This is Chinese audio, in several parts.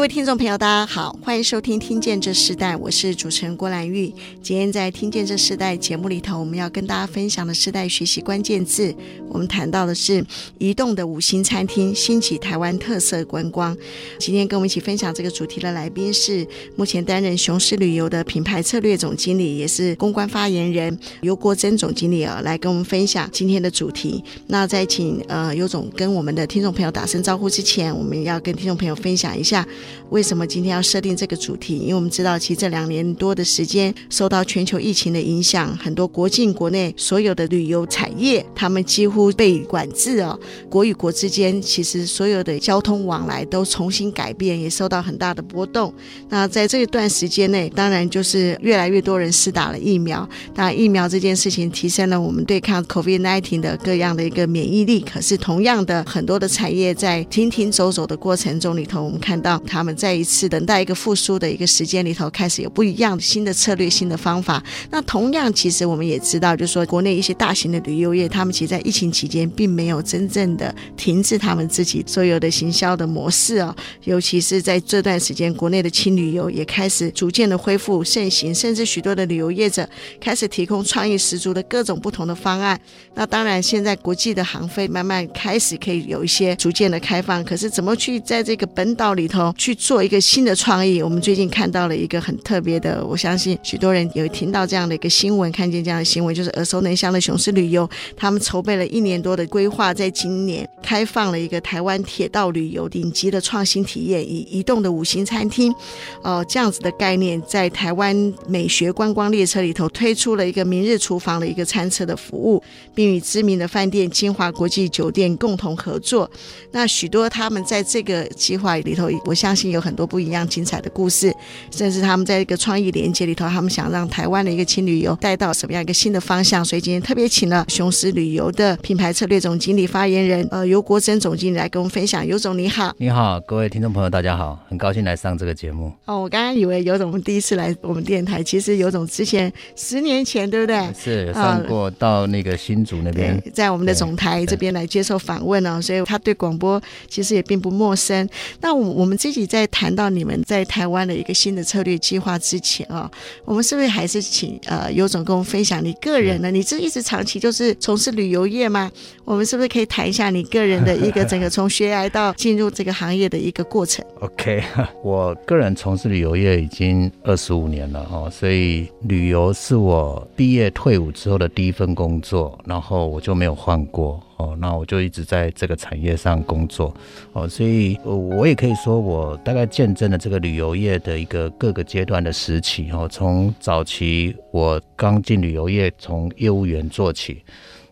各位听众朋友，大家好，欢迎收听《听见这时代》，我是主持人郭兰玉。今天在《听见这时代》节目里头，我们要跟大家分享的世代学习关键字，我们谈到的是移动的五星餐厅兴起台湾特色观光。今天跟我们一起分享这个主题的来宾是目前担任雄狮旅游的品牌策略总经理，也是公关发言人尤国珍总经理啊，来跟我们分享今天的主题。那在请呃尤总跟我们的听众朋友打声招呼之前，我们要跟听众朋友分享一下。为什么今天要设定这个主题？因为我们知道，其实这两年多的时间，受到全球疫情的影响，很多国境、国内所有的旅游产业，他们几乎被管制哦。国与国之间，其实所有的交通往来都重新改变，也受到很大的波动。那在这一段时间内，当然就是越来越多人施打了疫苗。那，疫苗这件事情提升了我们对抗 COVID-19 的各样的一个免疫力。可是，同样的，很多的产业在停停走走的过程中里头，我们看到。他们在一次等待一个复苏的一个时间里头，开始有不一样的新的策略、新的方法。那同样，其实我们也知道，就是说，国内一些大型的旅游业，他们其实，在疫情期间，并没有真正的停止他们自己所有的行销的模式哦。尤其是在这段时间，国内的轻旅游也开始逐渐的恢复盛行，甚至许多的旅游业者开始提供创意十足的各种不同的方案。那当然，现在国际的航飞慢慢开始可以有一些逐渐的开放，可是怎么去在这个本岛里头？去去做一个新的创意。我们最近看到了一个很特别的，我相信许多人有听到这样的一个新闻，看见这样的新闻，就是耳熟能详的雄狮旅游，他们筹备了一年多的规划，在今年开放了一个台湾铁道旅游顶级的创新体验，以移动的五星餐厅，呃，这样子的概念，在台湾美学观光列车里头推出了一个明日厨房的一个餐车的服务，并与知名的饭店金华国际酒店共同合作。那许多他们在这个计划里头，我相信信有很多不一样精彩的故事，甚至他们在一个创意连接里头，他们想让台湾的一个轻旅游带到什么样一个新的方向。所以今天特别请了雄狮旅游的品牌策略总经理发言人呃尤国珍总经理来跟我们分享。尤总你好，你好，各位听众朋友大家好，很高兴来上这个节目。哦，我刚刚以为尤总第一次来我们电台，其实尤总之前十年前对不对？是有上过到那个新竹那边，在我们的总台这边来接受访问哦，所以他对广播其实也并不陌生。那我我们自己。在谈到你们在台湾的一个新的策略计划之前啊，我们是不是还是请呃尤总跟我们分享你个人呢？你这一直长期就是从事旅游业吗？我们是不是可以谈一下你个人的一个整个从学来到进入这个行业的一个过程？OK，我个人从事旅游业已经二十五年了哦，所以旅游是我毕业退伍之后的第一份工作，然后我就没有换过。哦，那我就一直在这个产业上工作，哦，所以我也可以说，我大概见证了这个旅游业的一个各个阶段的时期，哦，从早期我刚进旅游业，从业务员做起。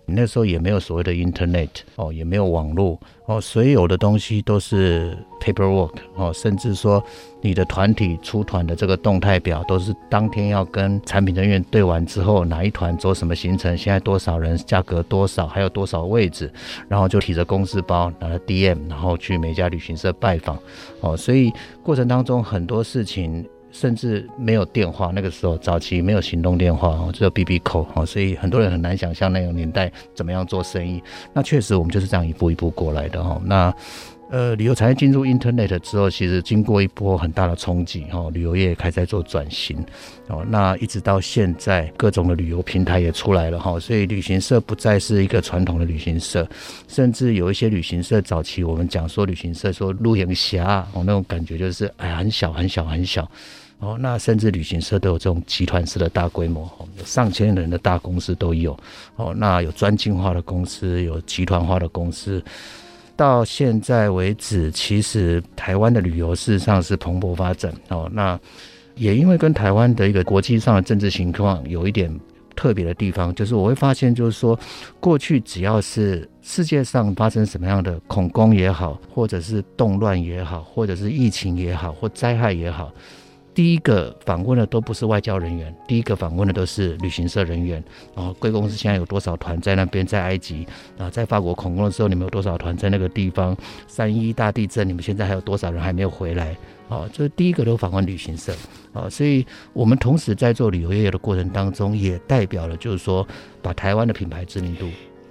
那时候也没有所谓的 Internet 哦，也没有网络哦，所有的东西都是 paperwork 哦，甚至说你的团体出团的这个动态表都是当天要跟产品人员对完之后，哪一团走什么行程，现在多少人，价格多少，还有多少位置，然后就提着公事包拿着 DM，然后去每家旅行社拜访哦，所以过程当中很多事情。甚至没有电话，那个时候早期没有行动电话哦，只有 BB call 哦，所以很多人很难想象那个年代怎么样做生意。那确实我们就是这样一步一步过来的哈。那呃，旅游产业进入 Internet 之后，其实经过一波很大的冲击哈，旅游业也开始在做转型哦。那一直到现在，各种的旅游平台也出来了哈，所以旅行社不再是一个传统的旅行社，甚至有一些旅行社早期我们讲说旅行社说露营侠哦，那种感觉就是哎很小很小很小。哦，那甚至旅行社都有这种集团式的大规模，哦，有上千人的大公司都有。哦，那有专精化的公司，有集团化的公司。到现在为止，其实台湾的旅游事实上是蓬勃发展。哦，那也因为跟台湾的一个国际上的政治情况有一点。特别的地方，就是我会发现，就是说过去只要是世界上发生什么样的恐攻也好，或者是动乱也好，或者是疫情也好，或灾害也好。第一个访问的都不是外交人员，第一个访问的都是旅行社人员。然后贵公司现在有多少团在那边，在埃及啊，在法国恐攻的时候，你们有多少团在那个地方？三一大地震，你们现在还有多少人还没有回来？啊，这第一个都访问旅行社啊，所以我们同时在做旅游业的过程当中，也代表了就是说，把台湾的品牌知名度。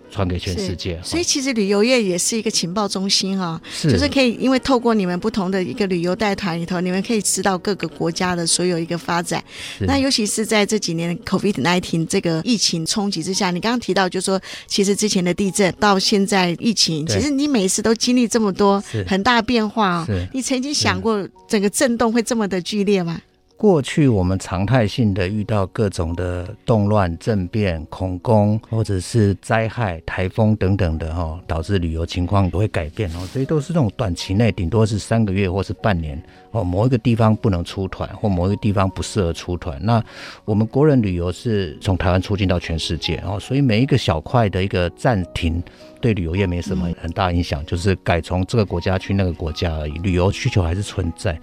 传给全世界，所以其实旅游业也是一个情报中心哈、哦，是。就是可以因为透过你们不同的一个旅游带团里头，你们可以知道各个国家的所有一个发展。那尤其是在这几年 COVID nineteen 这个疫情冲击之下，你刚刚提到就是说，其实之前的地震到现在疫情，其实你每一次都经历这么多很大变化、哦，你曾经想过整个震动会这么的剧烈吗？过去我们常态性的遇到各种的动乱、政变、恐攻，或者是灾害、台风等等的哈，导致旅游情况都会改变哦。所以都是这种短期内，顶多是三个月或是半年哦。某一个地方不能出团，或某一个地方不适合出团。那我们国人旅游是从台湾出境到全世界哦，所以每一个小块的一个暂停，对旅游业没什么很大影响，就是改从这个国家去那个国家而已。旅游需求还是存在。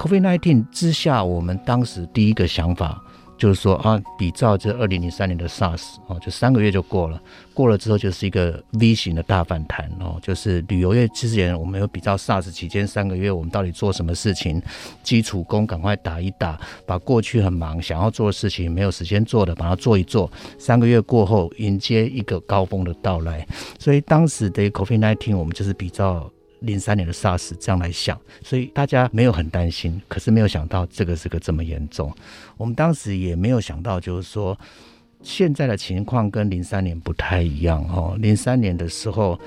COVID-19 之下，我们当时第一个想法就是说啊，比照这二零零三年的 SARS 哦，就三个月就过了，过了之后就是一个 V 型的大反弹哦，就是旅游业之前我们有比照 SARS 期间三个月，我们到底做什么事情，基础功赶快打一打，把过去很忙想要做的事情没有时间做的，把它做一做，三个月过后迎接一个高峰的到来，所以当时的 COVID-19 我们就是比照。零三年的 SARS 这样来想，所以大家没有很担心，可是没有想到这个是个这么严重。我们当时也没有想到，就是说现在的情况跟零三年不太一样哦。零三年的时候，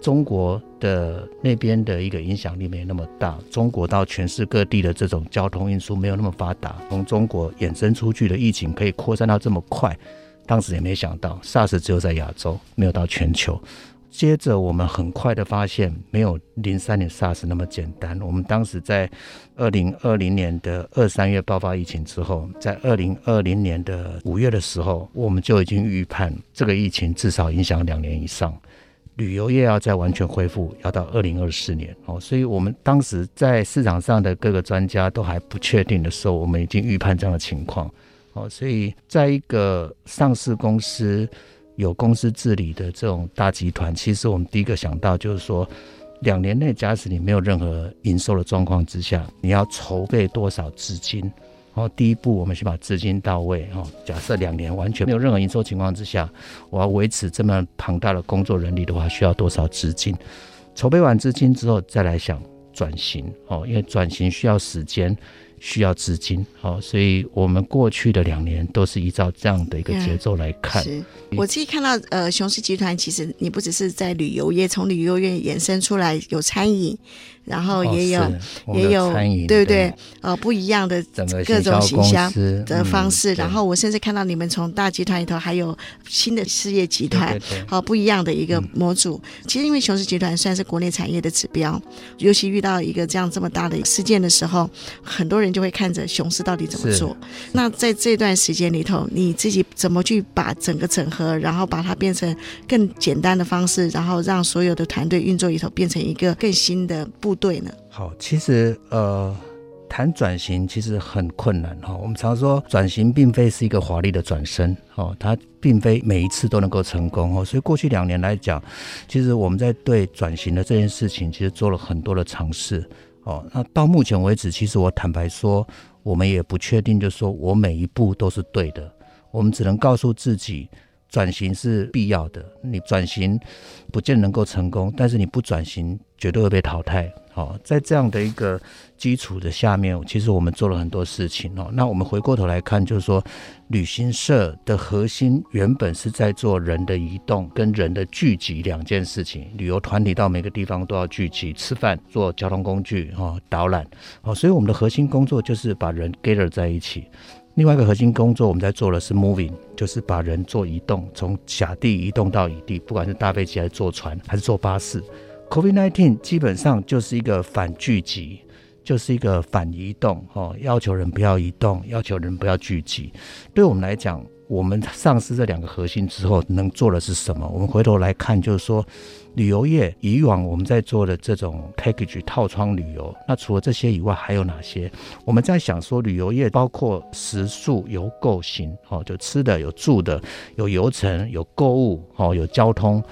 中国的那边的一个影响力没那么大，中国到全世界各地的这种交通运输没有那么发达，从中国衍生出去的疫情可以扩散到这么快，当时也没想到 SARS 只有在亚洲，没有到全球。接着，我们很快的发现，没有零三年 SARS 那么简单。我们当时在二零二零年的二三月爆发疫情之后，在二零二零年的五月的时候，我们就已经预判这个疫情至少影响两年以上，旅游业要再完全恢复，要到二零二四年哦。所以，我们当时在市场上的各个专家都还不确定的时候，我们已经预判这样的情况哦。所以，在一个上市公司。有公司治理的这种大集团，其实我们第一个想到就是说，两年内假使你没有任何营收的状况之下，你要筹备多少资金？然后第一步，我们先把资金到位。哈，假设两年完全没有任何营收情况之下，我要维持这么庞大的工作人力的话，需要多少资金？筹备完资金之后，再来想转型。哦，因为转型需要时间。需要资金，好，所以我们过去的两年都是依照这样的一个节奏来看。我自己看到，呃，雄狮集团其实你不只是在旅游业，从旅游业衍生出来有餐饮。然后也有、哦、也有对不对？呃，不一样的各种形象的方式。嗯、然后我甚至看到你们从大集团里头还有新的事业集团，好不一样的一个模组。嗯、其实因为雄狮集团算是国内产业的指标，尤其遇到一个这样这么大的事件的时候，很多人就会看着雄狮到底怎么做。那在这段时间里头，你自己怎么去把整个整合，然后把它变成更简单的方式，然后让所有的团队运作里头变成一个更新的步。对呢，好，其实呃，谈转型其实很困难哈。我们常说转型并非是一个华丽的转身哦，它并非每一次都能够成功哦。所以过去两年来讲，其实我们在对转型的这件事情，其实做了很多的尝试哦。那到目前为止，其实我坦白说，我们也不确定，就是说我每一步都是对的。我们只能告诉自己，转型是必要的。你转型不见能够成功，但是你不转型，绝对会被淘汰。好，在这样的一个基础的下面，其实我们做了很多事情哦。那我们回过头来看，就是说，旅行社的核心原本是在做人的移动跟人的聚集两件事情。旅游团体到每个地方都要聚集吃饭、做交通工具、哈导览。哦，所以我们的核心工作就是把人 gather 在一起。另外一个核心工作，我们在做的是 moving，就是把人做移动，从甲地移动到乙地，不管是搭飞机还是坐船还是坐巴士。COVID-19 基本上就是一个反聚集，就是一个反移动，哦，要求人不要移动，要求人不要聚集。对我们来讲，我们丧失这两个核心之后，能做的是什么？我们回头来看，就是说，旅游业以往我们在做的这种 package 套窗旅游，那除了这些以外，还有哪些？我们在想说，旅游业包括食宿游购行，哦，就吃的、有住的、有游程、有购物，哦，有交通。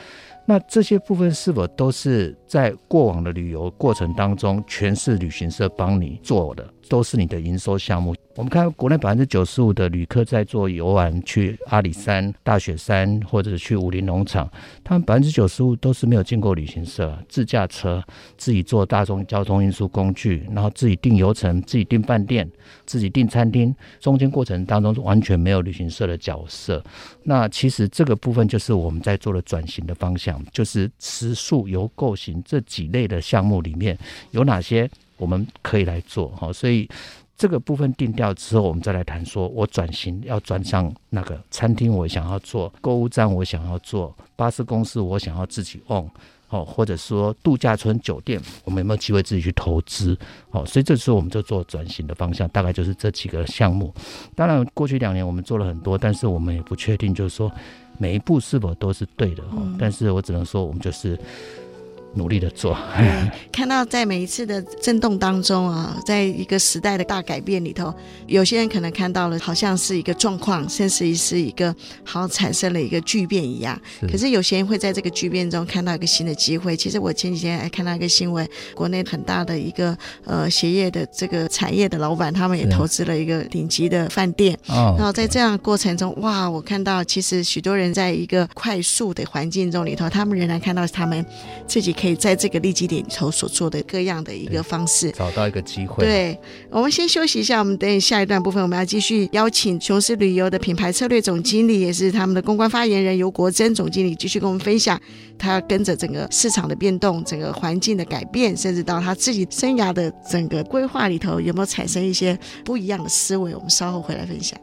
那这些部分是否都是在过往的旅游过程当中，全是旅行社帮你做的，都是你的营收项目？我们看国内百分之九十五的旅客在做游玩，去阿里山、大雪山或者去武陵农场，他们百分之九十五都是没有进过旅行社，自驾车，自己坐大众交通运输工具，然后自己订游程、自己订饭店、自己订餐厅，中间过程当中完全没有旅行社的角色。那其实这个部分就是我们在做的转型的方向，就是食宿游购行这几类的项目里面有哪些我们可以来做哈，所以。这个部分定调之后，我们再来谈说，我转型要转向那个餐厅，我想要做购物站，我想要做巴士公司，我想要自己 own 哦，或者说度假村酒店，我们有没有机会自己去投资？哦，所以这时候我们就做转型的方向，大概就是这几个项目。当然，过去两年我们做了很多，但是我们也不确定，就是说每一步是否都是对的。哦，但是我只能说，我们就是。努力的做，看到在每一次的震动当中啊，在一个时代的大改变里头，有些人可能看到了好像是一个状况，甚至于是一个好像产生了一个巨变一样。可是有些人会在这个巨变中看到一个新的机会。其实我前几天还看到一个新闻，国内很大的一个呃鞋业的这个产业的老板，他们也投资了一个顶级的饭店。然后在这样的过程中，哇，我看到其实许多人在一个快速的环境中里头，他们仍然看到他们自己。可以在这个利基点里头所做的各样的一个方式，找到一个机会。对，我们先休息一下，我们等下一段部分，我们要继续邀请雄狮旅游的品牌策略总经理，也是他们的公关发言人游国珍总经理，继续跟我们分享，他要跟着整个市场的变动、整个环境的改变，甚至到他自己生涯的整个规划里头，有没有产生一些不一样的思维？我们稍后回来分享。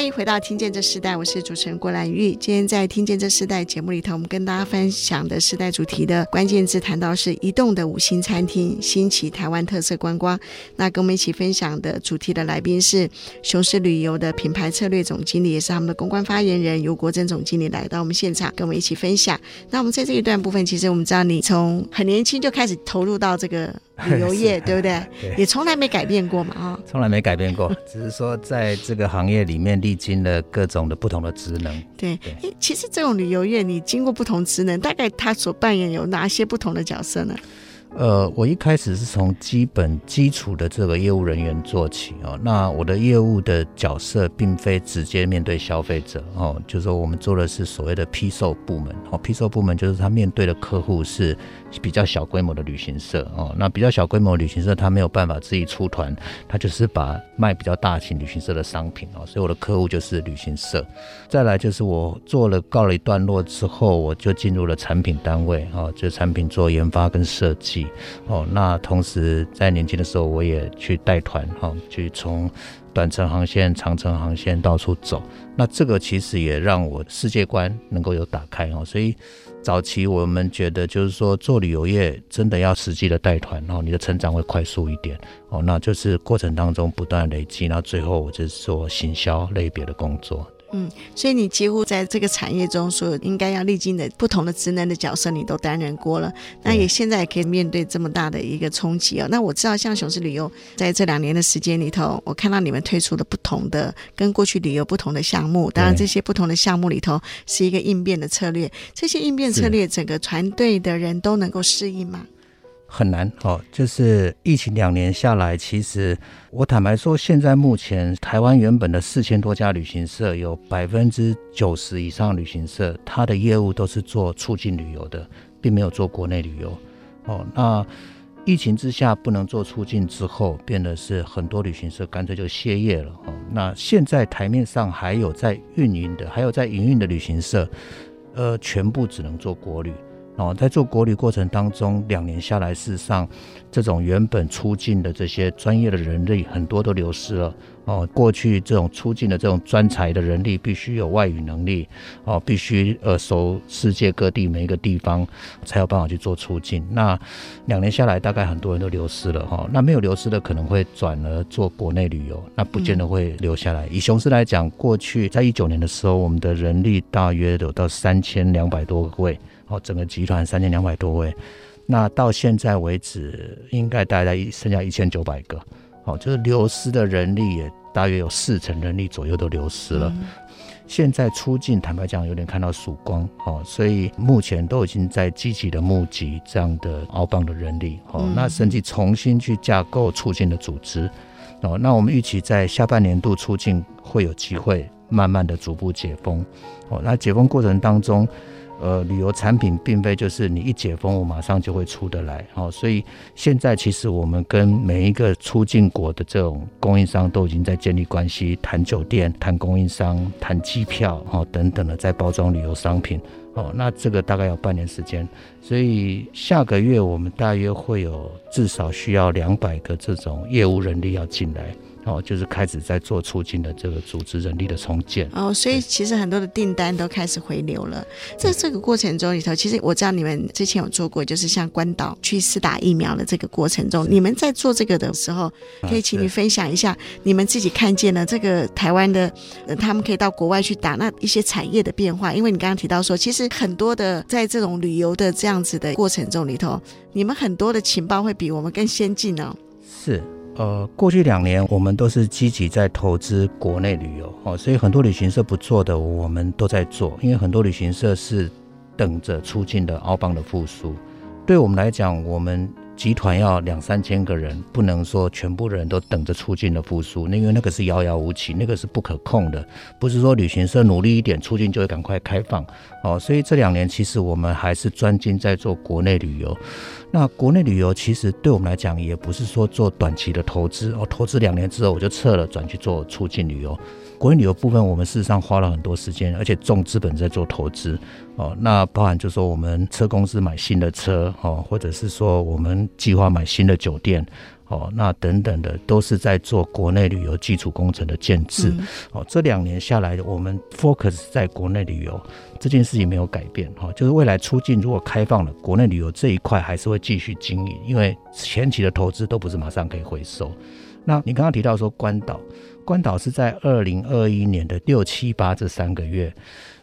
欢迎回到《听见这时代》，我是主持人郭兰玉。今天在《听见这时代》节目里头，我们跟大家分享的时代主题的关键字谈到是移动的五星餐厅，兴起台湾特色观光。那跟我们一起分享的主题的来宾是雄狮旅游的品牌策略总经理，也是他们的公关发言人游国珍总经理来到我们现场，跟我们一起分享。那我们在这一段部分，其实我们知道你从很年轻就开始投入到这个。旅游业 对不对？对，也从来没改变过嘛，啊，从来没改变过，只是说在这个行业里面历经了各种的不同的职能。对，对，其实这种旅游业，你经过不同职能，大概他所扮演有哪些不同的角色呢？呃，我一开始是从基本基础的这个业务人员做起哦。那我的业务的角色并非直接面对消费者哦，就是说我们做的是所谓的批售部门哦。批售部门就是他面对的客户是比较小规模的旅行社哦。那比较小规模旅行社，他没有办法自己出团，他就是把卖比较大型旅行社的商品哦。所以我的客户就是旅行社。再来就是我做了告了一段落之后，我就进入了产品单位哦，就产品做研发跟设计。哦，那同时在年轻的时候，我也去带团哈，去从短程航线、长程航线到处走。那这个其实也让我世界观能够有打开哦。所以早期我们觉得，就是说做旅游业真的要实际的带团，哦你的成长会快速一点哦。那就是过程当中不断累积，那最后我就是做行销类别的工作。嗯，所以你几乎在这个产业中，所有应该要历经的不同的职能的角色，你都担任过了。那也现在也可以面对这么大的一个冲击哦。那我知道，像雄狮旅游在这两年的时间里头，我看到你们推出了不同的跟过去旅游不同的项目。当然，这些不同的项目里头是一个应变的策略。这些应变策略，整个团队的人都能够适应吗？很难哦，就是疫情两年下来，其实我坦白说，现在目前台湾原本的四千多家旅行社，有百分之九十以上旅行社，它的业务都是做出境旅游的，并没有做国内旅游。哦，那疫情之下不能做出境之后，变得是很多旅行社干脆就歇业了。哦，那现在台面上还有在运营的，还有在营运的旅行社，呃，全部只能做国旅。哦，在做国旅过程当中，两年下来，事实上，这种原本出境的这些专业的人力很多都流失了。哦，过去这种出境的这种专才的人力，必须有外语能力哦，必须呃熟世界各地每一个地方，才有办法去做出境。那两年下来，大概很多人都流失了哈。那没有流失的，可能会转而做国内旅游，那不见得会留下来。以雄狮来讲，过去在一九年的时候，我们的人力大约有到三千两百多位哦，整个集团三千两百多位。那到现在为止，应该大概剩下一千九百个。哦，就是流失的人力也大约有四成人力左右都流失了。嗯、现在出境，坦白讲有点看到曙光哦，所以目前都已经在积极的募集这样的澳棒的人力哦，嗯、那甚至重新去架构出境的组织哦。那我们预期在下半年度出境会有机会慢慢的逐步解封哦。那解封过程当中。呃，旅游产品并非就是你一解封，我马上就会出得来，哦，所以现在其实我们跟每一个出境国的这种供应商都已经在建立关系，谈酒店、谈供应商、谈机票，哦等等的，在包装旅游商品，哦，那这个大概要半年时间，所以下个月我们大约会有至少需要两百个这种业务人力要进来。哦，就是开始在做促进的这个组织人力的重建哦，所以其实很多的订单都开始回流了。在这个过程中里头，其实我知道你们之前有做过，就是像关岛去试打疫苗的这个过程中，你们在做这个的时候，可以请你分享一下你们自己看见了这个台湾的，呃，他们可以到国外去打那一些产业的变化。因为你刚刚提到说，其实很多的在这种旅游的这样子的过程中里头，你们很多的情报会比我们更先进哦。是。呃，过去两年我们都是积极在投资国内旅游哦，所以很多旅行社不做的，我们都在做，因为很多旅行社是等着出境的澳邦的复苏。对我们来讲，我们。集团要两三千个人，不能说全部的人都等着出境的复苏，那因为那个是遥遥无期，那个是不可控的。不是说旅行社努力一点，出境就会赶快开放哦。所以这两年其实我们还是专精在做国内旅游。那国内旅游其实对我们来讲，也不是说做短期的投资哦，投资两年之后我就撤了，转去做出境旅游。国内旅游部分，我们事实上花了很多时间，而且重资本在做投资哦。那包含就说，我们车公司买新的车哦，或者是说我们计划买新的酒店哦，那等等的都是在做国内旅游基础工程的建置。嗯、哦。这两年下来，我们 focus 在国内旅游这件事情没有改变哈、哦，就是未来出境如果开放了，国内旅游这一块还是会继续经营，因为前期的投资都不是马上可以回收。那你刚刚提到说关岛。关岛是在二零二一年的六七八这三个月，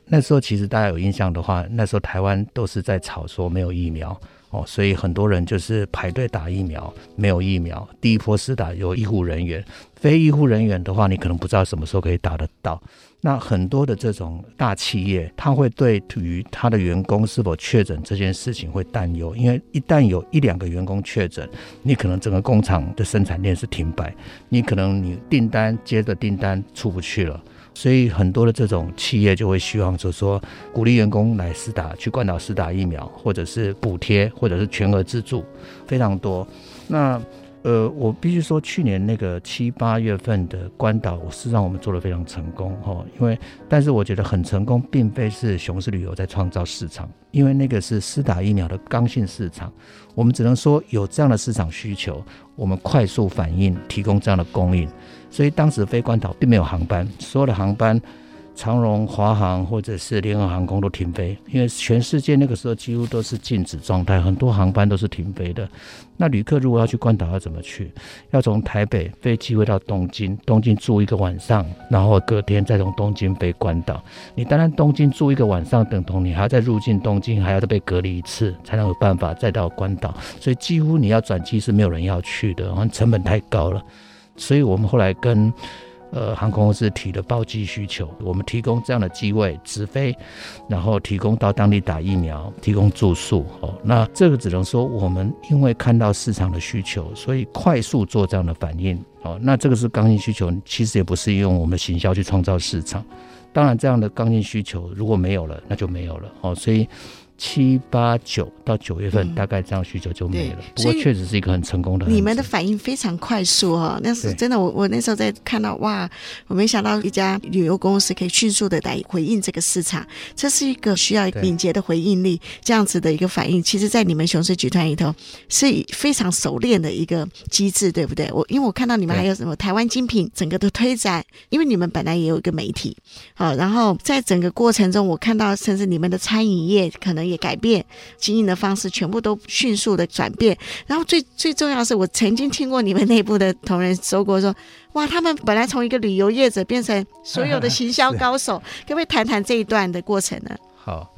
那时候其实大家有印象的话，那时候台湾都是在吵说没有疫苗哦，所以很多人就是排队打疫苗，没有疫苗。第一波是打有医护人员，非医护人员的话，你可能不知道什么时候可以打得到。那很多的这种大企业，他会对于他的员工是否确诊这件事情会担忧，因为一旦有一两个员工确诊，你可能整个工厂的生产链是停摆，你可能你订单接着订单出不去了，所以很多的这种企业就会希望就说鼓励员工来施打，去关岛施打疫苗，或者是补贴，或者是全额资助，非常多。那呃，我必须说，去年那个七八月份的关岛，事实上我们做得非常成功哈。因为，但是我觉得很成功，并非是雄狮旅游在创造市场，因为那个是施打疫苗的刚性市场。我们只能说有这样的市场需求，我们快速反应，提供这样的供应。所以当时飞关岛并没有航班，所有的航班。长荣、华航或者是联合航空都停飞，因为全世界那个时候几乎都是静止状态，很多航班都是停飞的。那旅客如果要去关岛，要怎么去？要从台北飞机会到东京，东京住一个晚上，然后隔天再从东京飞关岛。你当然东京住一个晚上，等同你还要再入境东京，还要再被隔离一次，才能有办法再到关岛。所以几乎你要转机是没有人要去的，成本太高了。所以我们后来跟。呃，航空公司提的包机需求，我们提供这样的机位直飞，然后提供到当地打疫苗，提供住宿。哦，那这个只能说我们因为看到市场的需求，所以快速做这样的反应。哦，那这个是刚性需求，其实也不是用我们的行销去创造市场。当然，这样的刚性需求如果没有了，那就没有了。哦，所以七八九到九月份，大概这样需求就没了。不过确实是一个很成功的。你们的反应非常快速哦，那是真的。我我那时候在看到哇，我没想到一家旅游公司可以迅速的来回应这个市场，这是一个需要敏捷的回应力，这样子的一个反应，其实在你们雄狮集团里头是非常熟练的一个机制，对不对？我因为我看到你们还有什么台湾精品整个的推展，因为你们本来也有一个媒体，好，然后在整个过程中，我看到甚至你们的餐饮业可能。也改变经营的方式，全部都迅速的转变。然后最最重要的是，我曾经听过你们内部的同仁说过说，说哇，他们本来从一个旅游业者变成所有的行销高手，可不可以谈谈这一段的过程呢？好，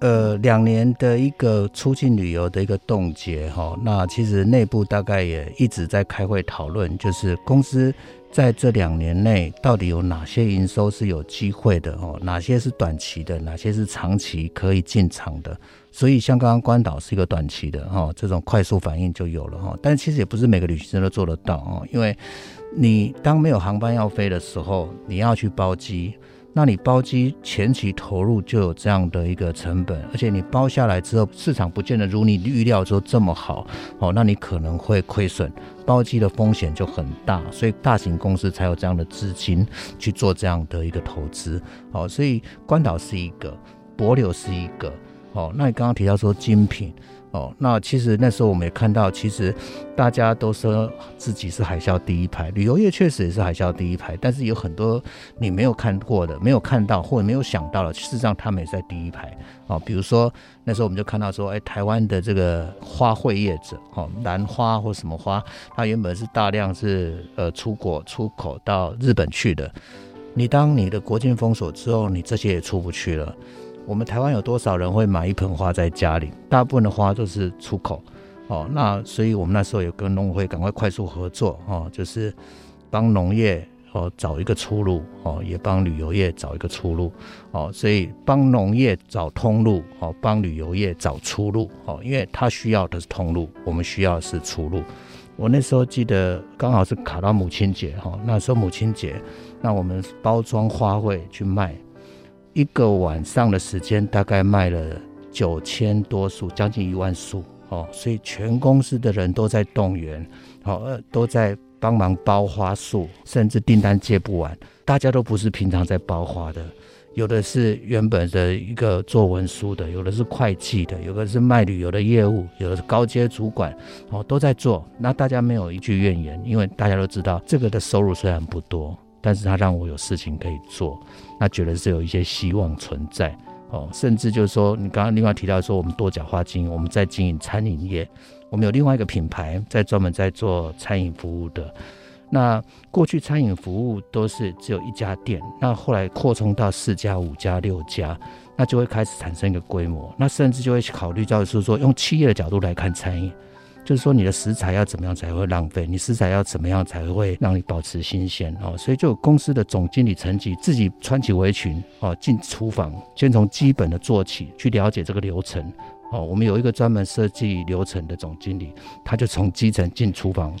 呃，两年的一个出境旅游的一个冻结哈，那其实内部大概也一直在开会讨论，就是公司。在这两年内，到底有哪些营收是有机会的？哦，哪些是短期的？哪些是长期可以进场的？所以，像刚刚关岛是一个短期的，哈，这种快速反应就有了，哈。但其实也不是每个旅行社都做得到，哦，因为你当没有航班要飞的时候，你要去包机。那你包机前期投入就有这样的一个成本，而且你包下来之后，市场不见得如你预料说这么好哦，那你可能会亏损，包机的风险就很大，所以大型公司才有这样的资金去做这样的一个投资哦。所以关岛是一个，帛琉是一个哦。那你刚刚提到说精品。哦，那其实那时候我们也看到，其实大家都说自己是海啸第一排，旅游业确实也是海啸第一排，但是有很多你没有看过的、没有看到或者没有想到的，事实上他们也在第一排。哦，比如说那时候我们就看到说，哎，台湾的这个花卉业者，哦，兰花或什么花，它原本是大量是呃出国出口到日本去的，你当你的国境封锁之后，你这些也出不去了。我们台湾有多少人会买一盆花在家里？大部分的花都是出口，哦，那所以我们那时候有跟农会赶快快速合作，哦，就是帮农业哦找一个出路，哦，也帮旅游业找一个出路，哦，所以帮农业找通路，哦，帮旅游业找出路，哦，因为他需要的是通路，我们需要的是出路。我那时候记得刚好是卡到母亲节，哈，那时候母亲节，那我们包装花卉去卖。一个晚上的时间，大概卖了九千多束，将近一万束哦，所以全公司的人都在动员，好，都在帮忙包花束，甚至订单接不完。大家都不是平常在包花的，有的是原本的一个做文书的，有的是会计的，有的是卖旅游的业务，有的是高阶主管，哦，都在做。那大家没有一句怨言，因为大家都知道这个的收入虽然不多。但是他让我有事情可以做，那觉得是有一些希望存在哦，甚至就是说，你刚刚另外提到说，我们多角化经营，我们在经营餐饮业，我们有另外一个品牌在专门在做餐饮服务的。那过去餐饮服务都是只有一家店，那后来扩充到四家、五家、六家，那就会开始产生一个规模，那甚至就会考虑到是说，用企业的角度来看餐饮。就是说，你的食材要怎么样才会浪费？你食材要怎么样才会让你保持新鲜哦？所以，就公司的总经理层级自己穿起围裙哦，进厨房，先从基本的做起，去了解这个流程哦。我们有一个专门设计流程的总经理，他就从基层进厨房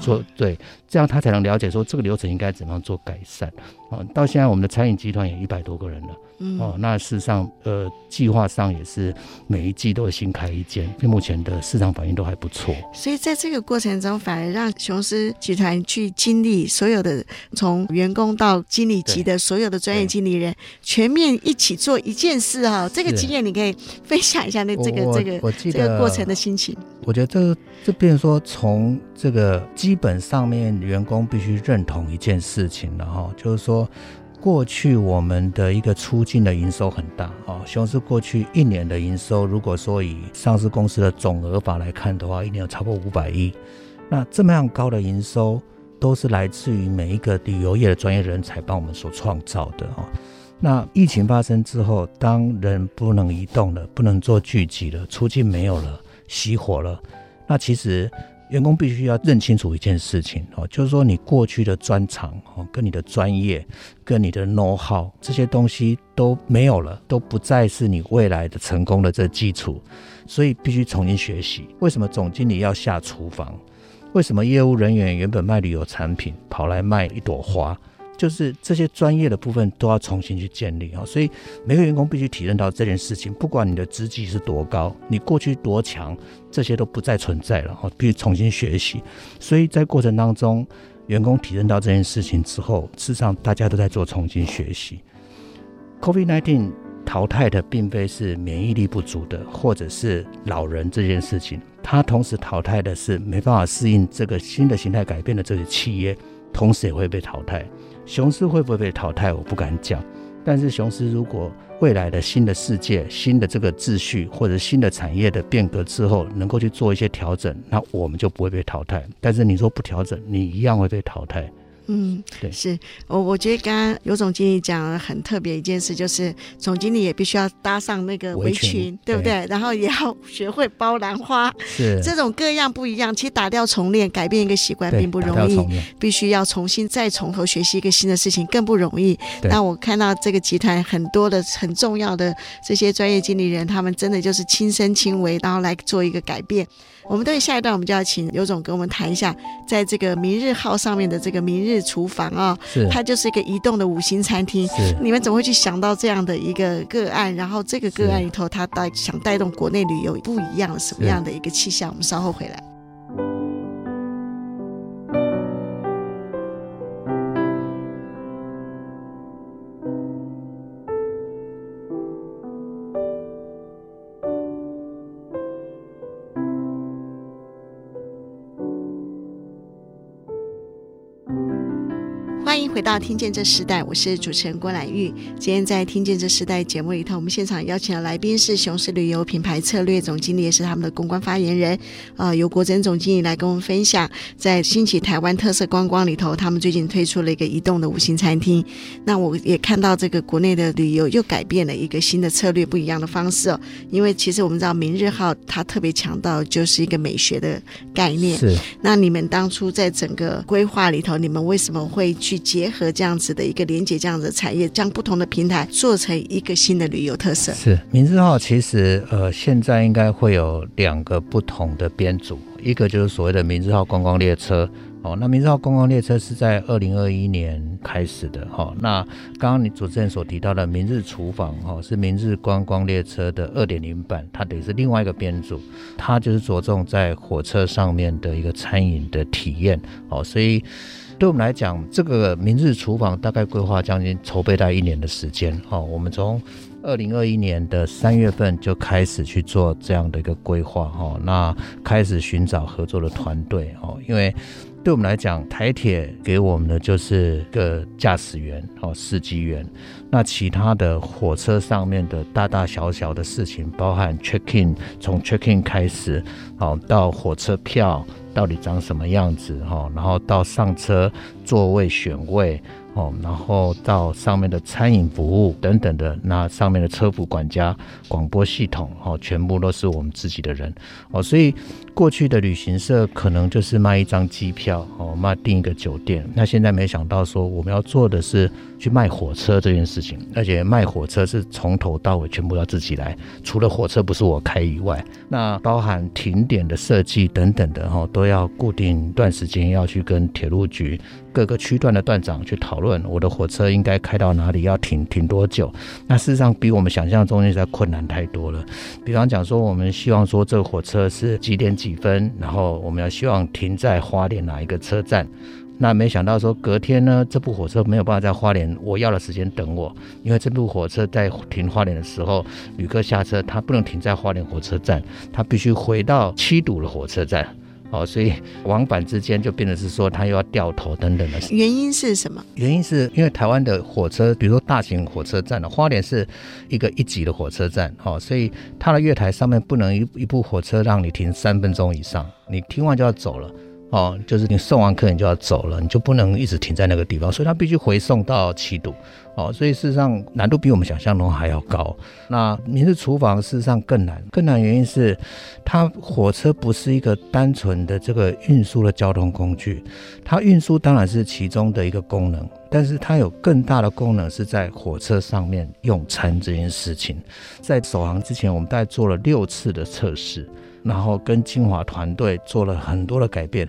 做，对，这样他才能了解说这个流程应该怎么样做改善哦。到现在，我们的餐饮集团也一百多个人了。嗯、哦，那事实上，呃，计划上也是每一季都会新开一间，目前的市场反应都还不错。所以在这个过程中，反而让雄狮集团去经历所有的从员工到经理级的所有的专业经理人，全面一起做一件事哈、哦。这个经验你可以分享一下那这个这个这个过程的心情。我觉得这这变说从这个基本上面，员工必须认同一件事情了哈，就是说。过去我们的一个出境的营收很大啊，雄狮过去一年的营收，如果说以上市公司的总额法来看的话，一年有超过五百亿。那这么样高的营收，都是来自于每一个旅游业的专业人才帮我们所创造的啊。那疫情发生之后，当人不能移动了，不能做聚集了，出境没有了，熄火了，那其实。员工必须要认清楚一件事情哦，就是说你过去的专长哦，跟你的专业，跟你的 know how 这些东西都没有了，都不再是你未来的成功的这基础，所以必须重新学习。为什么总经理要下厨房？为什么业务人员原本卖旅游产品，跑来卖一朵花？就是这些专业的部分都要重新去建立啊。所以每个员工必须体认到这件事情，不管你的职级是多高，你过去多强，这些都不再存在了哈，必须重新学习。所以在过程当中，员工体认到这件事情之后，事实上大家都在做重新学习。COVID-19 淘汰的并非是免疫力不足的，或者是老人这件事情，它同时淘汰的是没办法适应这个新的形态改变的这些企业，同时也会被淘汰。雄狮会不会被淘汰？我不敢讲。但是雄狮如果未来的新的世界、新的这个秩序或者新的产业的变革之后，能够去做一些调整，那我们就不会被淘汰。但是你说不调整，你一样会被淘汰。嗯，对，是我我觉得刚刚尤总经理讲了很特别一件事，就是总经理也必须要搭上那个围裙，对不对？对，然后也要学会包兰花，是这种各样不一样。其实打掉重练，改变一个习惯并不容易，必须要重新再从头学习一个新的事情更不容易。那我看到这个集团很多的很重要的这些专业经理人，他们真的就是亲身亲为，然后来做一个改变。我们对下一段，我们就要请刘总跟我们谈一下，在这个明日号上面的这个明日厨房啊、哦，它就是一个移动的五星餐厅。你们怎么会去想到这样的一个个案？然后这个个案里头，它带想带动国内旅游不一样什么样的一个气象？我们稍后回来。回到听见这时代，我是主持人郭兰玉。今天在听见这时代节目里头，我们现场邀请的来宾是雄狮旅游品牌策略总经理，也是他们的公关发言人，呃，由国珍总经理来跟我们分享，在兴起台湾特色观光里头，他们最近推出了一个移动的五星餐厅。那我也看到这个国内的旅游又改变了一个新的策略，不一样的方式哦。因为其实我们知道明日号它特别强调就是一个美学的概念。是。那你们当初在整个规划里头，你们为什么会去结合这样子的一个连接，这样子的产业，将不同的平台做成一个新的旅游特色。是明日号，其实呃，现在应该会有两个不同的编组，一个就是所谓的明日号观光列车哦。那明日号观光列车是在二零二一年开始的哈、哦。那刚刚你主持人所提到的明日厨房哈、哦，是明日观光列车的二点零版，它等于是另外一个编组，它就是着重在火车上面的一个餐饮的体验哦，所以。对我们来讲，这个明日厨房大概规划将近筹备大概一年的时间。哈，我们从二零二一年的三月份就开始去做这样的一个规划。哈，那开始寻找合作的团队。哈，因为对我们来讲，台铁给我们的就是个驾驶员、哦司机员。那其他的火车上面的大大小小的事情，包含 check in，从 check in 开始，好到火车票。到底长什么样子哈？然后到上车座位选位哦，然后到上面的餐饮服务等等的，那上面的车服管家、广播系统哦，全部都是我们自己的人哦。所以过去的旅行社可能就是卖一张机票哦，卖订一个酒店。那现在没想到说我们要做的是去卖火车这件事情，而且卖火车是从头到尾全部要自己来，除了火车不是我开以外，那包含停点的设计等等的哈，都要固定段时间要去跟铁路局各个区段的段长去讨论，我的火车应该开到哪里，要停停多久。那事实上比我们想象中现在困难太多了。比方讲说，我们希望说这个火车是几点几几分，然后我们要希望停在花莲哪一个车站。那没想到说隔天呢，这部火车没有办法在花莲我要的时间等我，因为这部火车在停花莲的时候，旅客下车他不能停在花莲火车站，他必须回到七堵的火车站。哦，所以往返之间就变成是说，他又要掉头等等的。原因是什么？原因是因为台湾的火车，比如说大型火车站的花莲是一个一级的火车站，哦，所以它的月台上面不能一一部火车让你停三分钟以上，你停完就要走了。哦，就是你送完客人就要走了，你就不能一直停在那个地方，所以它必须回送到七堵。哦，所以事实上难度比我们想象中还要高。那民事厨房事实上更难，更难原因是它火车不是一个单纯的这个运输的交通工具，它运输当然是其中的一个功能，但是它有更大的功能是在火车上面用餐这件事情。在首航之前，我们大概做了六次的测试。然后跟清华团队做了很多的改变。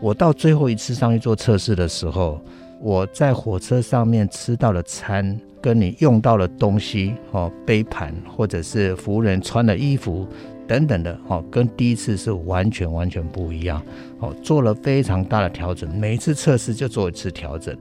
我到最后一次上去做测试的时候，我在火车上面吃到的餐，跟你用到的东西，哦，杯盘或者是服务人穿的衣服等等的，哦，跟第一次是完全完全不一样，哦，做了非常大的调整，每一次测试就做一次调整，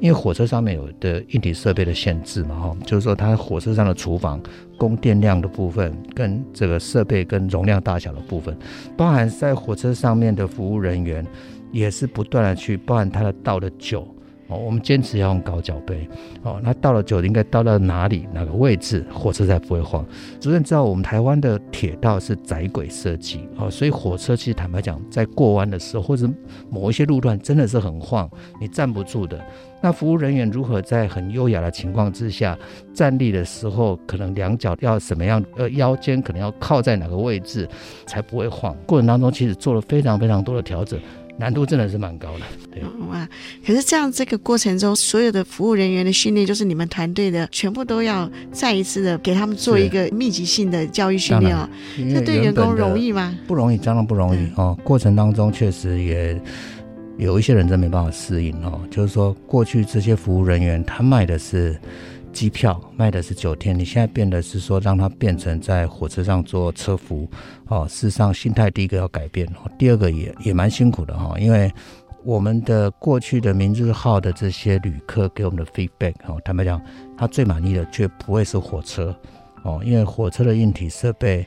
因为火车上面有的硬体设备的限制嘛，哈，就是说它火车上的厨房供电量的部分，跟这个设备跟容量大小的部分，包含在火车上面的服务人员也是不断的去，包含他的倒的酒。哦，我们坚持要用高脚杯。哦，那倒了酒应该倒到哪里？哪个位置？火车才不会晃。主任知道我们台湾的铁道是窄轨设计，哦，所以火车其实坦白讲，在过弯的时候或者某一些路段真的是很晃，你站不住的。那服务人员如何在很优雅的情况之下站立的时候，可能两脚要什么样？呃，腰间可能要靠在哪个位置才不会晃？过程当中其实做了非常非常多的调整。难度真的是蛮高的，对哇！可是这样这个过程中，所有的服务人员的训练，就是你们团队的全部都要再一次的给他们做一个密集性的教育训练哦。这对员工容易吗？不容易，当然不容易哦。过程当中确实也有一些人真没办法适应哦。就是说，过去这些服务人员他卖的是。机票卖的是九天，你现在变的是说让它变成在火车上做车服，哦，事实上心态第一个要改变，第二个也也蛮辛苦的哈，因为我们的过去的明日号的这些旅客给我们的 feedback，哦，坦白讲，他最满意的却不会是火车，哦，因为火车的硬体设备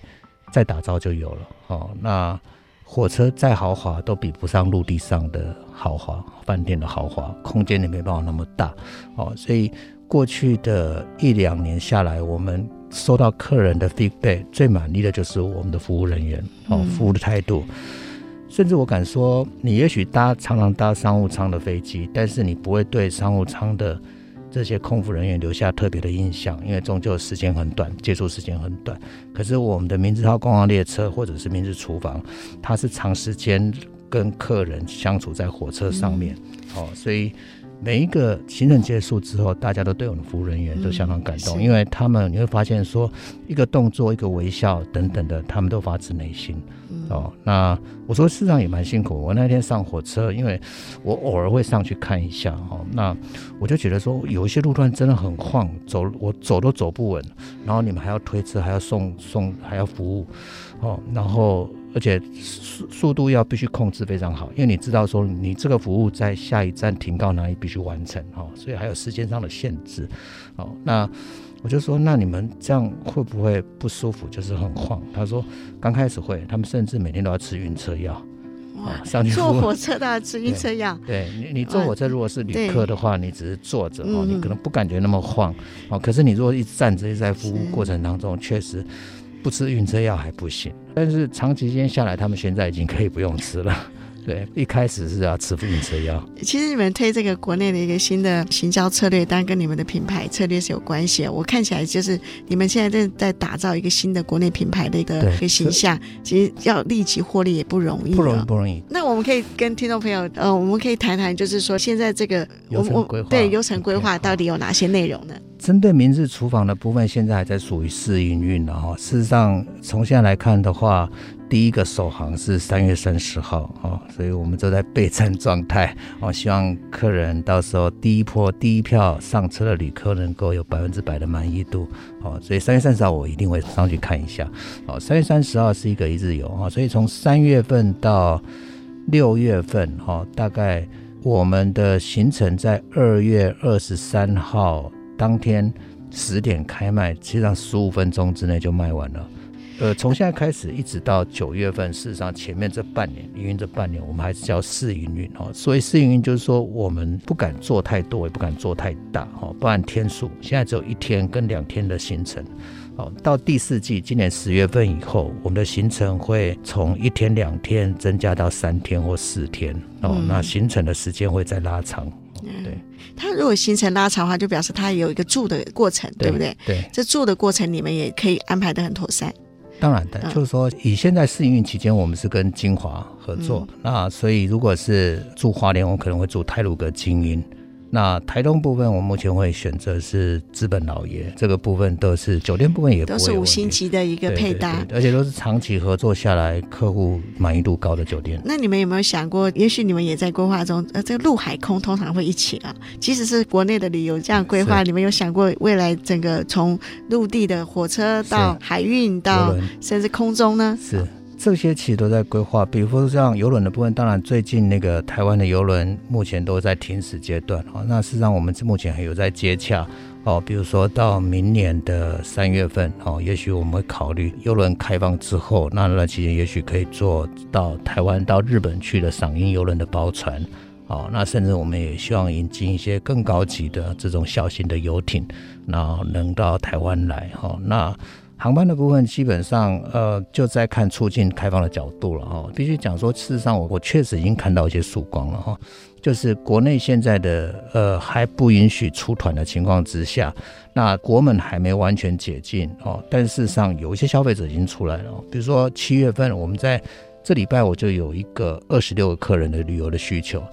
再打造就有了，哦，那火车再豪华都比不上陆地上的豪华，饭店的豪华，空间也没办法那么大，哦，所以。过去的一两年下来，我们收到客人的 feedback 最满意的就是我们的服务人员哦，服务的态度。甚至我敢说，你也许搭常常搭商务舱的飞机，但是你不会对商务舱的这些空服人员留下特别的印象，因为终究时间很短，接触时间很短。可是我们的明治号观光列车或者是明治厨房，它是长时间跟客人相处在火车上面哦，所以。每一个行程结束之后，大家都对我们服务人员都相当感动，嗯、因为他们你会发现说，一个动作、一个微笑等等的，他们都发自内心。嗯、哦，那我说事实上也蛮辛苦。我那天上火车，因为我偶尔会上去看一下哦，那我就觉得说，有一些路段真的很晃，走我走都走不稳，然后你们还要推车，还要送送，还要服务哦，然后。而且速速度要必须控制非常好，因为你知道说你这个服务在下一站停靠哪里必须完成哈，所以还有时间上的限制。哦，那我就说，那你们这样会不会不舒服？就是很晃。他说刚开始会，他们甚至每天都要吃晕车药。哇，上去坐火车都要吃晕车药。对你，你坐火车如果是旅客的话，你只是坐着哦，你可能不感觉那么晃哦。可是你如果一直站着，一直在服务过程当中，确实。不吃晕车药还不行，但是长时间下来，他们现在已经可以不用吃了。对，一开始是要吃晕车药。其实你们推这个国内的一个新的行销策略，当然跟你们的品牌策略是有关系。我看起来就是你们现在正在打造一个新的国内品牌的一个一个形象，其实要立即获利也不容易，不容易，不容易。那我们可以跟听众朋友，呃，我们可以谈谈，就是说现在这个我们规划，对流程规划到底有哪些内容呢？针对明日厨房的部分，现在还在属于试营运的哈。事实上，从现在来看的话，第一个首航是三月三十号哦，所以我们都在备战状态。我希望客人到时候第一波第一票上车的旅客能够有百分之百的满意度哦。所以三月三十号我一定会上去看一下哦。三月三十号是一个一日游啊，所以从三月份到六月份哈，大概我们的行程在二月二十三号。当天十点开卖，其实上十五分钟之内就卖完了。呃，从现在开始一直到九月份，事实上前面这半年营运这半年，我们还是叫试营运哦。所以试营运就是说，我们不敢做太多，也不敢做太大哦，不然天数。现在只有一天跟两天的行程。哦，到第四季，今年十月份以后，我们的行程会从一天两天增加到三天或四天哦。那行程的时间会再拉长。对，他如果行程拉长的话，就表示他有一个住的过程，对，对不对？对，这住的过程你们也可以安排的很妥善。当然的，就是说以现在试营运期间，我们是跟金华合作，嗯、那所以如果是住花莲，我可能会住泰鲁阁精英。那台东部分，我目前会选择是资本老爷，这个部分都是酒店部分也不都是五星级的一个配搭，对对对，而且都是长期合作下来，客户满意度高的酒店。那你们有没有想过，也许你们也在规划中？呃，这个陆海空通常会一起啊，即使是国内的旅游这样规划，你们有想过未来整个从陆地的火车到海运到甚至空中呢？是。这些其实都在规划，比如说像邮轮的部分，当然最近那个台湾的邮轮目前都在停驶阶段哦。那事实上我们目前还有在接洽哦，比如说到明年的三月份哦，也许我们会考虑邮轮开放之后，那那期间也许可以做到台湾到日本去的赏樱邮轮的包船哦。那甚至我们也希望引进一些更高级的这种小型的游艇，然后能到台湾来哈。那航班的部分基本上，呃，就在看促进开放的角度了哈。必须讲说，事实上我我确实已经看到一些曙光了哈。就是国内现在的呃还不允许出团的情况之下，那国门还没完全解禁哦。但事实上有一些消费者已经出来了，比如说七月份我们在这礼拜我就有一个二十六个客人的旅游的需求，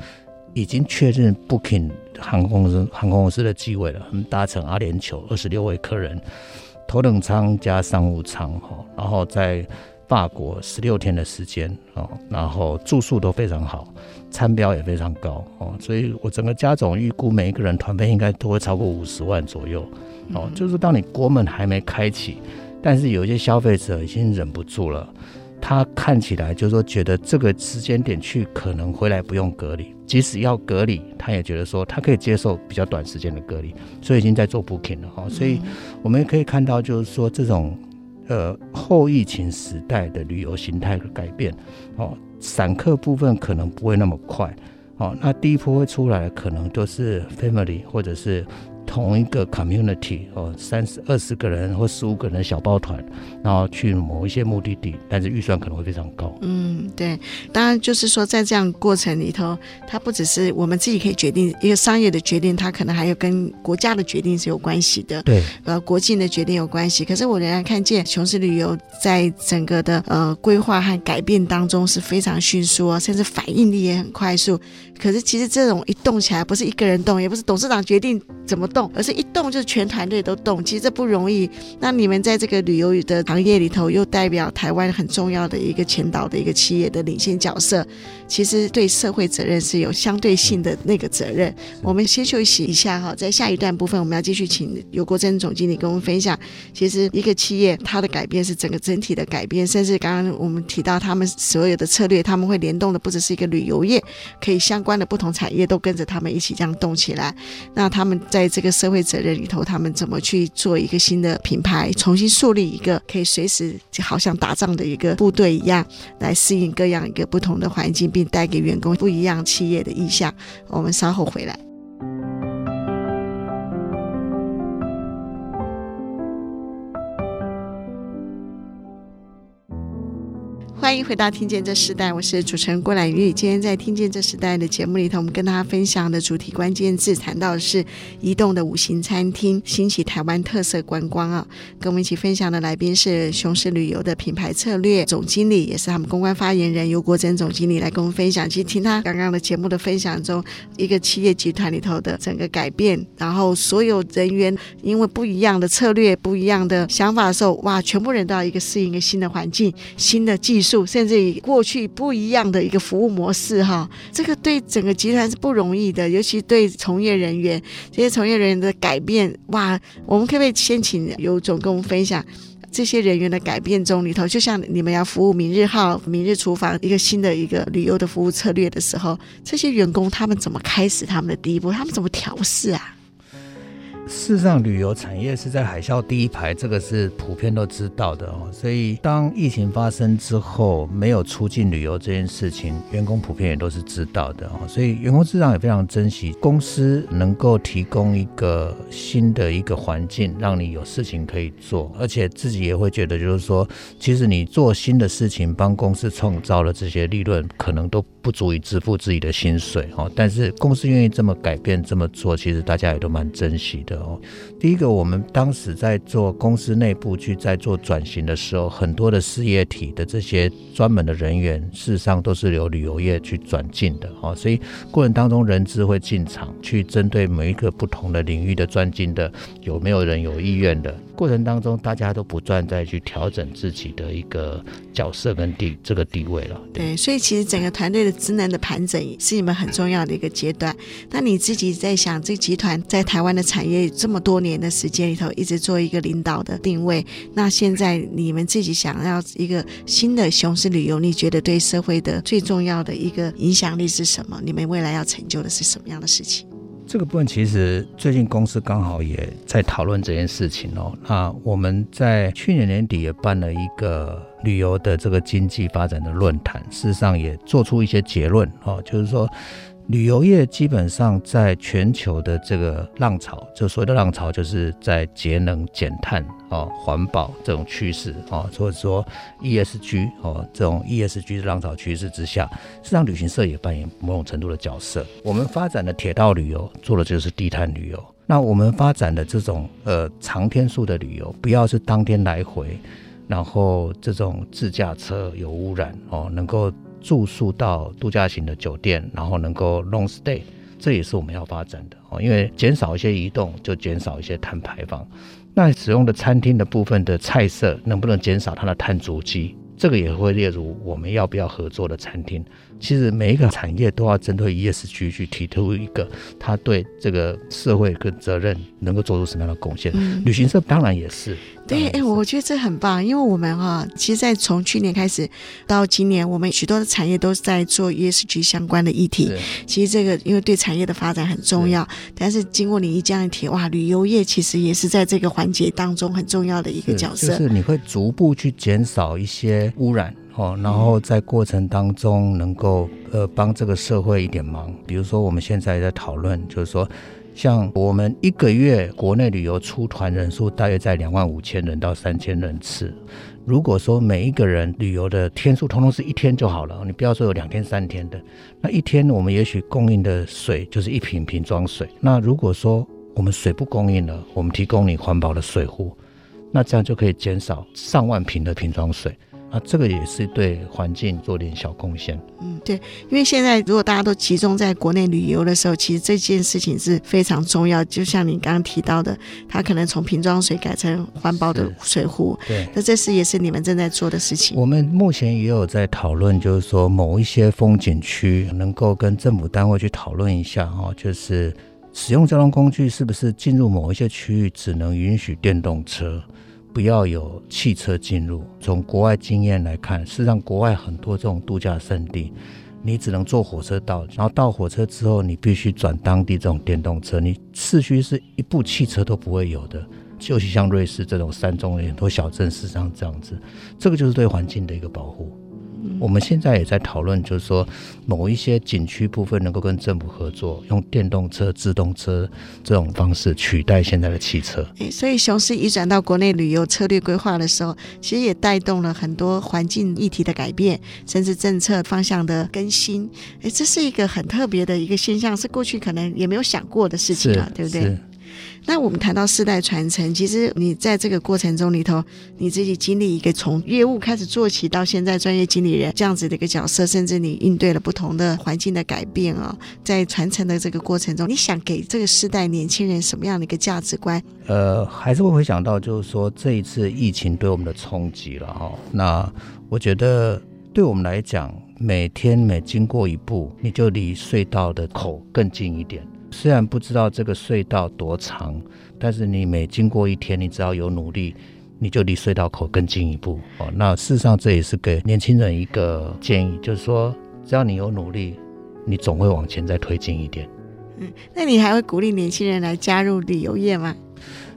已经确认 Booking 航空公司航空公司的机位了，我们搭乘阿联酋二十六位客人。头等舱加商务舱哈，然后在法国十六天的时间哦，然后住宿都非常好，餐标也非常高哦，所以我整个家总预估每一个人团费应该都会超过五十万左右哦。就是当你国门还没开启，但是有一些消费者已经忍不住了。他看起来就是说，觉得这个时间点去可能回来不用隔离，即使要隔离，他也觉得说他可以接受比较短时间的隔离，所以已经在做 booking 了哈。所以我们也可以看到，就是说这种呃后疫情时代的旅游形态的改变哦，散客部分可能不会那么快哦。那第一波会出来，可能都是 family 或者是。同一个 community 哦，三十二十个人或十五个人的小包团，然后去某一些目的地，但是预算可能会非常高。嗯，对，当然就是说，在这样过程里头，它不只是我们自己可以决定一个商业的决定，它可能还有跟国家的决定是有关系的。对，呃，国境的决定有关系。可是我仍然看见琼斯旅游在整个的呃规划和改变当中是非常迅速啊，甚至反应力也很快速。可是其实这种一动起来，不是一个人动，也不是董事长决定怎么动，而是一动就是全团队都动。其实这不容易。那你们在这个旅游的行业里头，又代表台湾很重要的一个前导的一个企业的领先角色，其实对社会责任是有相对性的那个责任。我们先休息一下哈，在下一段部分，我们要继续请游国珍总经理跟我们分享。其实一个企业它的改变是整个整体的改变，甚至刚刚我们提到他们所有的策略，他们会联动的不只是一个旅游业，可以相关。关的不同产业都跟着他们一起这样动起来，那他们在这个社会责任里头，他们怎么去做一个新的品牌，重新树立一个可以随时就好像打仗的一个部队一样，来适应各样一个不同的环境，并带给员工不一样企业的意向。我们稍后回来。欢迎回到《听见这时代》，我是主持人郭兰玉。今天在《听见这时代》的节目里头，我们跟大家分享的主题关键字谈到的是移动的五星餐厅，兴起台湾特色观光啊。跟我们一起分享的来宾是雄狮旅游的品牌策略总经理，也是他们公关发言人尤国珍总经理来跟我们分享。其实听他刚刚的节目的分享中，一个企业集团里头的整个改变，然后所有人员因为不一样的策略、不一样的想法的时候，哇，全部人都要一个适应一个新的环境、新的技术。甚至于过去不一样的一个服务模式，哈，这个对整个集团是不容易的，尤其对从业人员，这些从业人员的改变，哇，我们可不可以先请游总跟我们分享这些人员的改变中里头，就像你们要服务明日号、明日厨房一个新的一个旅游的服务策略的时候，这些员工他们怎么开始他们的第一步，他们怎么调试啊？事实上，旅游产业是在海啸第一排，这个是普遍都知道的哦。所以，当疫情发生之后，没有出境旅游这件事情，员工普遍也都是知道的哦。所以，员工市场也非常珍惜公司能够提供一个新的一个环境，让你有事情可以做，而且自己也会觉得，就是说，其实你做新的事情，帮公司创造了这些利润，可能都不足以支付自己的薪水哦。但是，公司愿意这么改变、这么做，其实大家也都蛮珍惜的。哦。第一个，我们当时在做公司内部去在做转型的时候，很多的事业体的这些专门的人员，事实上都是由旅游业去转进的哦。所以过程当中，人资会进场去针对每一个不同的领域的专精的，有没有人有意愿的。过程当中，大家都不断在去调整自己的一个角色跟地这个地位了。对，所以其实整个团队的职能的盘整是你们很重要的一个阶段。那你自己在想，这集团在台湾的产业这么多年的时间里头，一直做一个领导的定位。那现在你们自己想要一个新的雄狮旅游，你觉得对社会的最重要的一个影响力是什么？你们未来要成就的是什么样的事情？这个部分其实最近公司刚好也在讨论这件事情哦。那我们在去年年底也办了一个旅游的这个经济发展的论坛，事实上也做出一些结论哦，就是说。旅游业基本上在全球的这个浪潮，就所谓的浪潮，就是在节能减碳啊、环保这种趋势啊，或者说 ESG 哦这种 ESG 的浪潮趋势之下，实际上旅行社也扮演某种程度的角色。我们发展的铁道旅游做的就是低碳旅游，那我们发展的这种呃长天数的旅游，不要是当天来回，然后这种自驾车有污染哦，能够。住宿到度假型的酒店，然后能够 long stay，这也是我们要发展的哦。因为减少一些移动，就减少一些碳排放。那使用的餐厅的部分的菜色，能不能减少它的碳足迹？这个也会列入我们要不要合作的餐厅。其实每一个产业都要针对 ESG 去提出一个他对这个社会跟责任能够做出什么样的贡献。嗯、旅行社当然也是。对，哎，我觉得这很棒，因为我们哈，其实，在从去年开始到今年，我们许多的产业都在做 ESG 相关的议题。其实这个因为对产业的发展很重要，但是经过你一这样一提，哇，旅游业其实也是在这个环节当中很重要的一个角色。就是你会逐步去减少一些污染。哦，然后在过程当中能够呃帮这个社会一点忙，比如说我们现在在讨论，就是说像我们一个月国内旅游出团人数大约在两万五千人到三千人次。如果说每一个人旅游的天数通通是一天就好了，你不要说有两天三天的，那一天我们也许供应的水就是一瓶瓶装水。那如果说我们水不供应了，我们提供你环保的水壶，那这样就可以减少上万瓶的瓶装水。啊，这个也是对环境做点小贡献。嗯，对，因为现在如果大家都集中在国内旅游的时候，其实这件事情是非常重要。就像你刚刚提到的，它可能从瓶装水改成环保的水壶。对，那这是也是你们正在做的事情。我们目前也有在讨论，就是说某一些风景区能够跟政府单位去讨论一下哈，就是使用交通工具是不是进入某一些区域只能允许电动车。不要有汽车进入。从国外经验来看，事实上国外很多这种度假胜地，你只能坐火车到，然后到火车之后，你必须转当地这种电动车，你市区是一部汽车都不会有的。就是像瑞士这种山中的很多小镇，事实上这样子，这个就是对环境的一个保护。我们现在也在讨论，就是说某一些景区部分能够跟政府合作，用电动车、自动车这种方式取代现在的汽车。诶，所以雄狮移转到国内旅游策略规划的时候，其实也带动了很多环境议题的改变，甚至政策方向的更新。诶，这是一个很特别的一个现象，是过去可能也没有想过的事情啊，对不对？那我们谈到世代传承，其实你在这个过程中里头，你自己经历一个从业务开始做起到现在专业经理人这样子的一个角色，甚至你应对了不同的环境的改变啊，在传承的这个过程中，你想给这个世代年轻人什么样的一个价值观？呃，还是会回想到，就是说这一次疫情对我们的冲击了哈。那我觉得对我们来讲，每天每经过一步，你就离隧道的口更近一点。虽然不知道这个隧道多长，但是你每经过一天，你只要有努力，你就离隧道口更近一步哦。那事实上这也是给年轻人一个建议，就是说，只要你有努力，你总会往前再推进一点。嗯，那你还会鼓励年轻人来加入旅游业吗？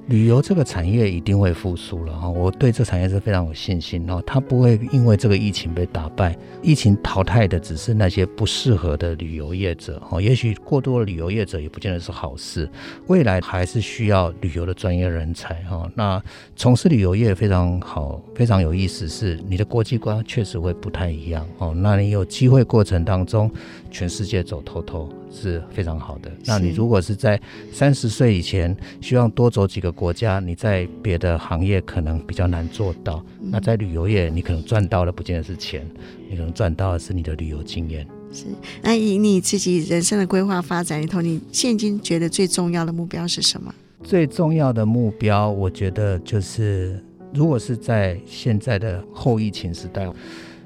旅游这个产业一定会复苏了哈，我对这产业是非常有信心哦，它不会因为这个疫情被打败，疫情淘汰的只是那些不适合的旅游业者哈，也许过多的旅游业者也不见得是好事，未来还是需要旅游的专业人才哈。那从事旅游业非常好，非常有意思，是你的国际观确实会不太一样哦。那你有机会过程当中，全世界走透透是非常好的。那你如果是在三十岁以前，希望多走几个国家，你在别的行业可能比较难做到。嗯、那在旅游业，你可能赚到的不见得是钱，你可能赚到的是你的旅游经验。是。那以你自己人生的规划发展里头，你现今觉得最重要的目标是什么？最重要的目标，我觉得就是，如果是在现在的后疫情时代。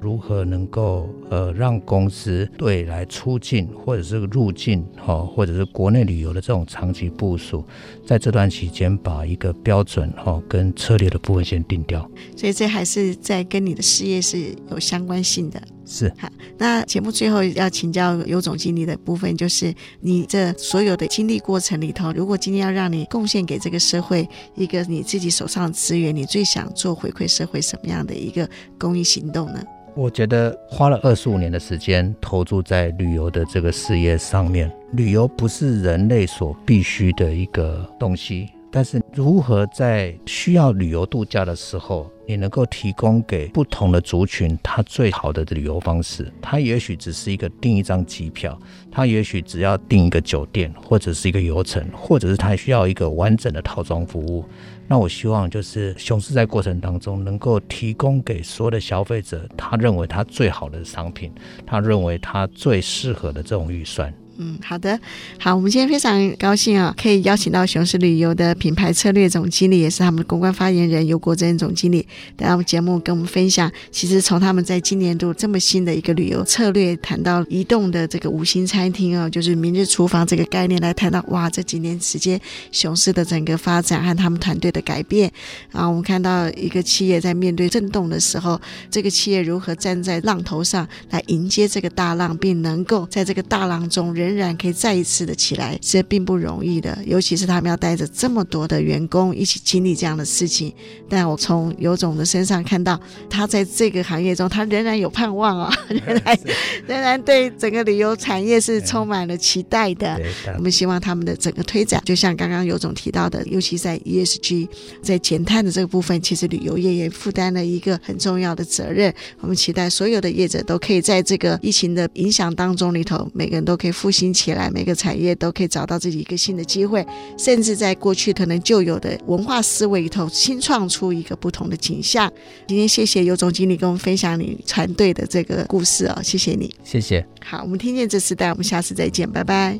如何能够呃让公司对来出境或者是入境哈，或者是国内旅游的这种长期部署，在这段期间把一个标准哈跟策略的部分先定掉。所以这还是在跟你的事业是有相关性的。是。好，那节目最后要请教尤总经理的部分，就是你这所有的经历过程里头，如果今天要让你贡献给这个社会一个你自己手上的资源，你最想做回馈社会什么样的一个公益行动呢？我觉得花了二十五年的时间投注在旅游的这个事业上面，旅游不是人类所必须的一个东西，但是如何在需要旅游度假的时候，你能够提供给不同的族群他最好的旅游方式，他也许只是一个订一张机票，他也许只要订一个酒店，或者是一个游程，或者是他需要一个完整的套装服务。那我希望就是熊市在过程当中能够提供给所有的消费者，他认为他最好的商品，他认为他最适合的这种预算。嗯，好的，好，我们今天非常高兴啊，可以邀请到雄狮旅游的品牌策略总经理，也是他们公关发言人游国珍总经理来到我们节目跟我们分享。其实从他们在今年度这么新的一个旅游策略，谈到移动的这个五星餐厅啊，就是明日厨房这个概念来谈到，哇，这几年时间雄狮的整个发展和他们团队的改变啊，我们看到一个企业在面对震动的时候，这个企业如何站在浪头上来迎接这个大浪，并能够在这个大浪中人。仍然可以再一次的起来，这并不容易的。尤其是他们要带着这么多的员工一起经历这样的事情。但我从尤总的身上看到，他在这个行业中，他仍然有盼望啊、哦，仍然仍然对整个旅游产业是充满了期待的。我们希望他们的整个推展，就像刚刚尤总提到的，尤其在 ESG 在减碳的这个部分，其实旅游业也负担了一个很重要的责任。我们期待所有的业者都可以在这个疫情的影响当中里头，每个人都可以复兴起来，每个产业都可以找到自己一个新的机会，甚至在过去可能旧有的文化思维里头，新创出一个不同的景象。今天谢谢尤总经理跟我们分享你团队的这个故事哦，谢谢你，谢谢。好，我们听见这时代，我们下次再见，拜拜。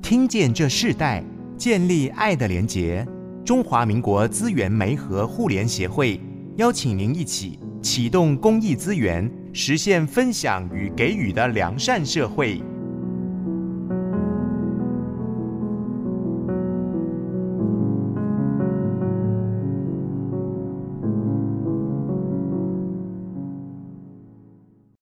听见这世代，建立爱的连结。中华民国资源媒和互联协会邀请您一起启动公益资源。实现分享与给予的良善社会。